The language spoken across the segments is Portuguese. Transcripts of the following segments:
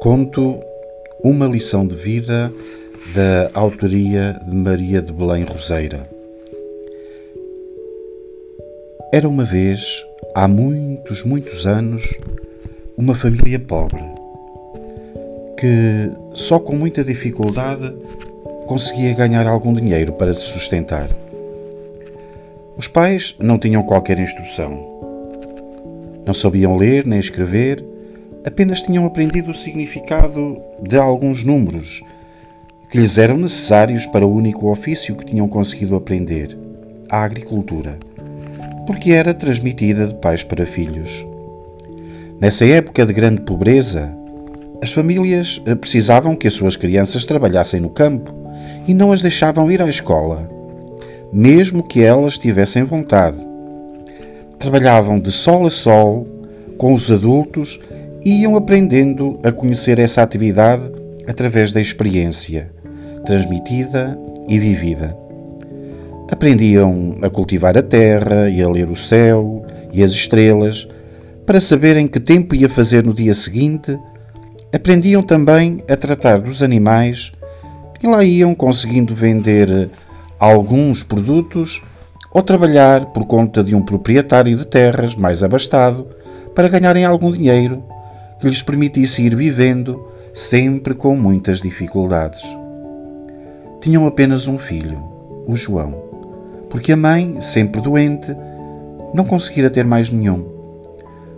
Conto Uma lição de vida da autoria de Maria de Belém Roseira. Era uma vez, há muitos, muitos anos, uma família pobre que só com muita dificuldade conseguia ganhar algum dinheiro para se sustentar. Os pais não tinham qualquer instrução. Não sabiam ler nem escrever, apenas tinham aprendido o significado de alguns números que lhes eram necessários para o único ofício que tinham conseguido aprender, a agricultura, porque era transmitida de pais para filhos. Nessa época de grande pobreza, as famílias precisavam que as suas crianças trabalhassem no campo e não as deixavam ir à escola mesmo que elas tivessem vontade. Trabalhavam de sol a sol com os adultos iam aprendendo a conhecer essa atividade através da experiência, transmitida e vivida. Aprendiam a cultivar a terra e a ler o céu e as estrelas para saberem que tempo ia fazer no dia seguinte. Aprendiam também a tratar dos animais e lá iam conseguindo vender alguns produtos ou trabalhar por conta de um proprietário de terras mais abastado para ganharem algum dinheiro que lhes permitisse ir vivendo sempre com muitas dificuldades. Tinham apenas um filho, o João, porque a mãe, sempre doente, não conseguira ter mais nenhum.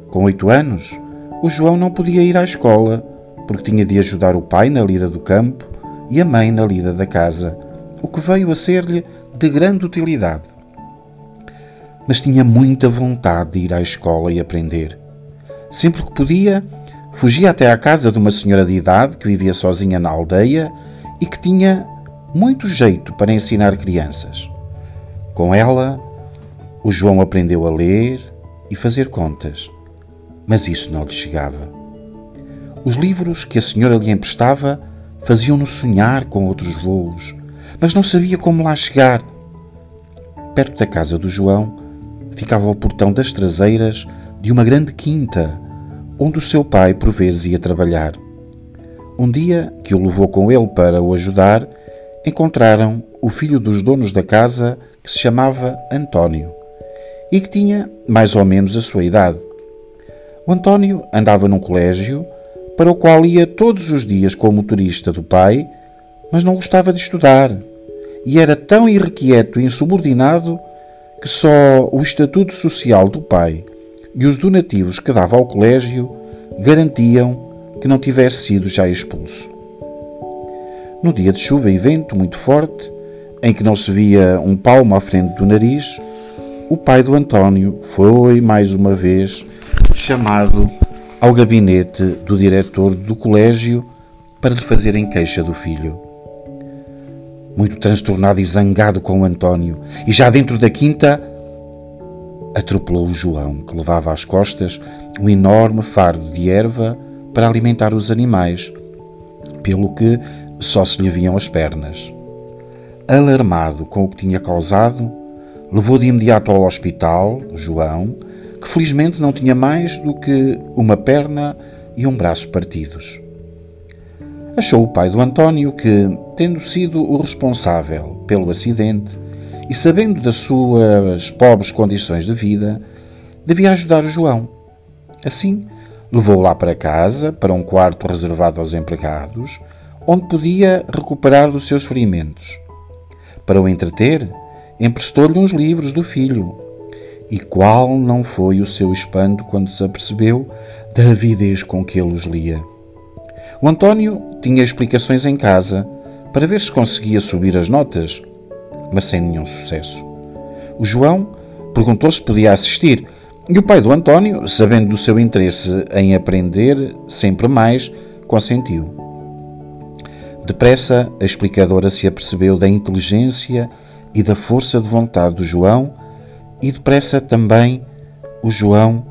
Com oito anos, o João não podia ir à escola porque tinha de ajudar o pai na lida do campo e a mãe na lida da casa o que veio a ser-lhe de grande utilidade. Mas tinha muita vontade de ir à escola e aprender. Sempre que podia, fugia até à casa de uma senhora de idade que vivia sozinha na aldeia e que tinha muito jeito para ensinar crianças. Com ela, o João aprendeu a ler e fazer contas, mas isso não lhe chegava. Os livros que a senhora lhe emprestava faziam-no sonhar com outros voos, mas não sabia como lá chegar. Perto da casa do João ficava o portão das traseiras de uma grande quinta, onde o seu pai por vezes ia trabalhar. Um dia que o levou com ele para o ajudar, encontraram o filho dos donos da casa que se chamava António e que tinha mais ou menos a sua idade. O António andava num colégio para o qual ia todos os dias como motorista do pai, mas não gostava de estudar e era tão irrequieto e insubordinado que só o estatuto social do pai e os donativos que dava ao colégio garantiam que não tivesse sido já expulso. No dia de chuva e vento muito forte, em que não se via um palmo à frente do nariz, o pai do António foi mais uma vez chamado ao gabinete do diretor do colégio para lhe fazerem queixa do filho muito transtornado e zangado com o António, e já dentro da quinta atropelou o João, que levava às costas um enorme fardo de erva para alimentar os animais, pelo que só se lhe viam as pernas. Alarmado com o que tinha causado, levou de imediato ao hospital João, que felizmente não tinha mais do que uma perna e um braço partidos. Achou o pai do António que, tendo sido o responsável pelo acidente e sabendo das suas pobres condições de vida, devia ajudar o João. Assim, levou-o lá para casa, para um quarto reservado aos empregados, onde podia recuperar dos seus ferimentos. Para o entreter, emprestou-lhe uns livros do filho. E qual não foi o seu espanto quando se apercebeu da avidez com que ele os lia? O António tinha explicações em casa para ver se conseguia subir as notas, mas sem nenhum sucesso. O João perguntou se podia assistir e o pai do António, sabendo do seu interesse em aprender sempre mais, consentiu. Depressa, a explicadora se apercebeu da inteligência e da força de vontade do João, e depressa também o João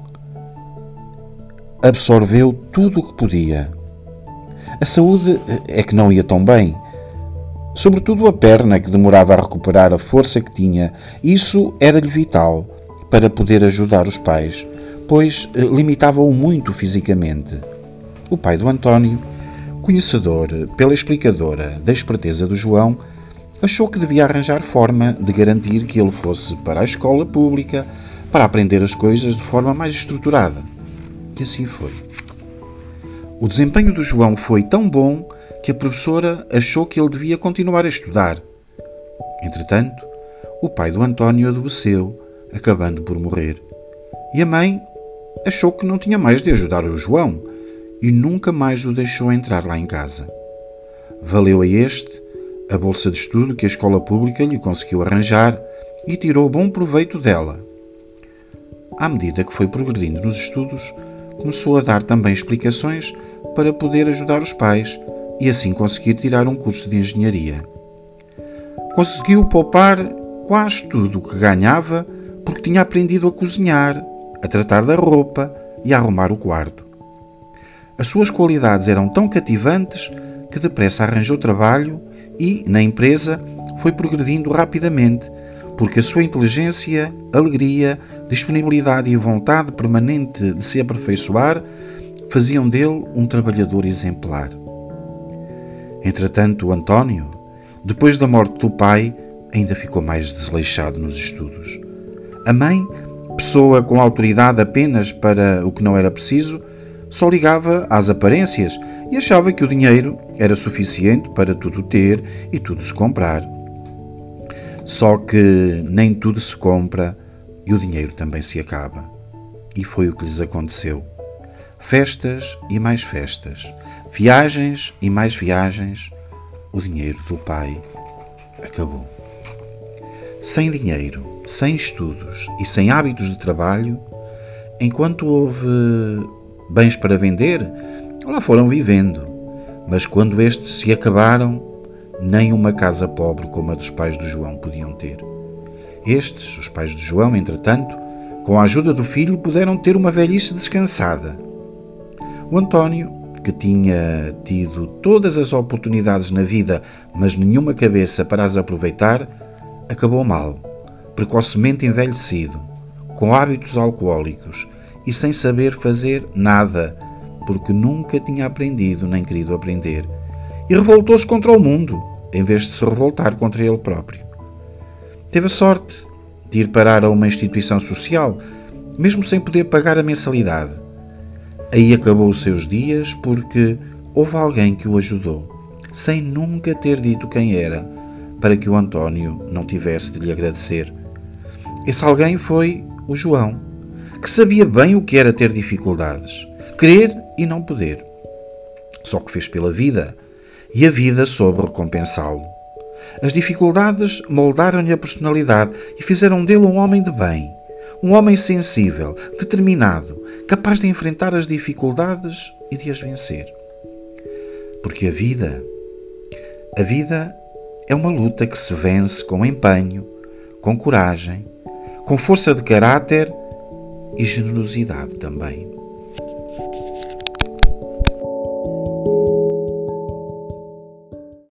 absorveu tudo o que podia. A saúde é que não ia tão bem. Sobretudo a perna, que demorava a recuperar a força que tinha. Isso era-lhe vital para poder ajudar os pais, pois eh, limitava-o muito fisicamente. O pai do António conhecedor, pela explicadora da esperteza do João, achou que devia arranjar forma de garantir que ele fosse para a escola pública para aprender as coisas de forma mais estruturada. E assim foi. O desempenho do João foi tão bom que a professora achou que ele devia continuar a estudar. Entretanto, o pai do António adoeceu, acabando por morrer. E a mãe achou que não tinha mais de ajudar o João e nunca mais o deixou entrar lá em casa. Valeu a este a bolsa de estudo que a escola pública lhe conseguiu arranjar e tirou bom proveito dela. À medida que foi progredindo nos estudos, começou a dar também explicações para poder ajudar os pais e assim conseguir tirar um curso de engenharia. Conseguiu poupar quase tudo o que ganhava porque tinha aprendido a cozinhar, a tratar da roupa e a arrumar o quarto. As suas qualidades eram tão cativantes que depressa arranjou trabalho e, na empresa, foi progredindo rapidamente, porque a sua inteligência, alegria, disponibilidade e vontade permanente de se aperfeiçoar faziam dele um trabalhador exemplar. Entretanto, António, depois da morte do pai, ainda ficou mais desleixado nos estudos. A mãe, pessoa com autoridade apenas para o que não era preciso, só ligava às aparências e achava que o dinheiro era suficiente para tudo ter e tudo se comprar. Só que nem tudo se compra e o dinheiro também se acaba. E foi o que lhes aconteceu. Festas e mais festas, viagens e mais viagens, o dinheiro do pai acabou. Sem dinheiro, sem estudos e sem hábitos de trabalho, enquanto houve bens para vender, lá foram vivendo. Mas quando estes se acabaram, nem uma casa pobre como a dos pais do João podiam ter. Estes, os pais de João, entretanto, com a ajuda do filho, puderam ter uma velhice descansada. O António, que tinha tido todas as oportunidades na vida, mas nenhuma cabeça para as aproveitar, acabou mal, precocemente envelhecido, com hábitos alcoólicos e sem saber fazer nada, porque nunca tinha aprendido nem querido aprender, e revoltou-se contra o mundo, em vez de se revoltar contra ele próprio. Teve a sorte de ir parar a uma instituição social, mesmo sem poder pagar a mensalidade. Aí acabou os seus dias porque houve alguém que o ajudou, sem nunca ter dito quem era, para que o António não tivesse de lhe agradecer. Esse alguém foi o João que sabia bem o que era ter dificuldades, querer e não poder. Só que fez pela vida, e a vida soube recompensá-lo. As dificuldades moldaram-lhe a personalidade e fizeram dele um homem de bem, um homem sensível, determinado, capaz de enfrentar as dificuldades e de as vencer. Porque a vida, a vida é uma luta que se vence com empenho, com coragem, com força de caráter e generosidade também.